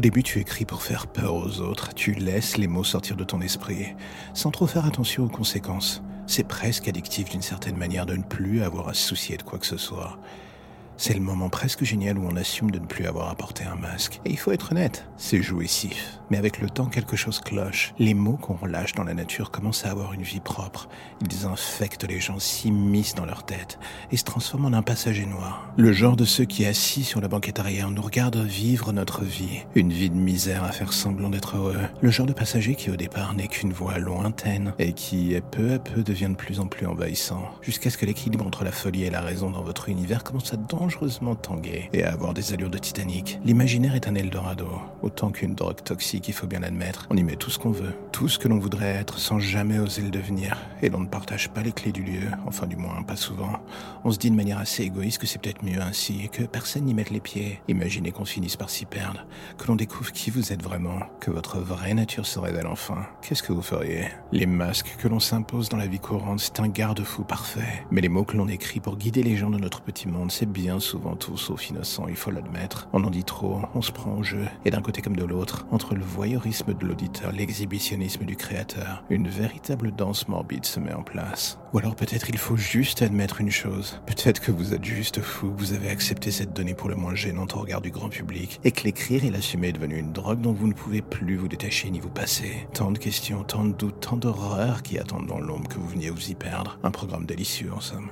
début, tu écris pour faire peur aux autres, tu laisses les mots sortir de ton esprit, sans trop faire attention aux conséquences. C'est presque addictif d'une certaine manière de ne plus avoir à se soucier de quoi que ce soit. C'est le moment presque génial où on assume de ne plus avoir porter un masque. Et il faut être honnête, c'est jouissif. Mais avec le temps, quelque chose cloche. Les mots qu'on relâche dans la nature commencent à avoir une vie propre. Ils infectent les gens, s'immiscent dans leur tête et se transforment en un passager noir. Le genre de ceux qui, assis sur la banquette arrière, nous regardent vivre notre vie. Une vie de misère à faire semblant d'être heureux. Le genre de passager qui, au départ, n'est qu'une voix lointaine et qui, peu à peu, devient de plus en plus envahissant. Jusqu'à ce que l'équilibre entre la folie et la raison dans votre univers commence à dangereusement tanguer et à avoir des allures de Titanic. L'imaginaire est un Eldorado, autant qu'une drogue toxique, il faut bien l'admettre. On y met tout ce qu'on veut, tout ce que l'on voudrait être sans jamais oser le devenir. Et l'on ne partage pas les clés du lieu, enfin du moins pas souvent. On se dit de manière assez égoïste que c'est peut-être mieux ainsi, que personne n'y mette les pieds. Imaginez qu'on finisse par s'y perdre, que l'on découvre qui vous êtes vraiment, que votre vraie nature se révèle enfin. Qu'est-ce que vous feriez? Les masques que l'on s'impose dans la vie courante, c'est un garde-fou parfait. Mais les mots que l'on écrit pour guider les gens de notre petit monde, c'est bien souvent tout sauf innocent, il faut l'admettre. On en dit trop, on se prend au jeu, et d'un côté comme de l'autre, entre le voyeurisme de l'auditeur, l'exhibitionnisme du créateur, une véritable danse morbide se met en place. Ou alors peut-être il faut juste admettre une chose. Peut-être que vous êtes juste fou, vous avez accepté cette donnée pour le moins gênante au regard du grand public, et que l'écrire et l'assumer est devenu une drogue dont vous ne pouvez plus vous détacher ni vous passer. Tant de questions, tant de doutes, tant d'horreurs qui attendent dans l'ombre que vous veniez vous y perdre. Un programme délicieux en somme.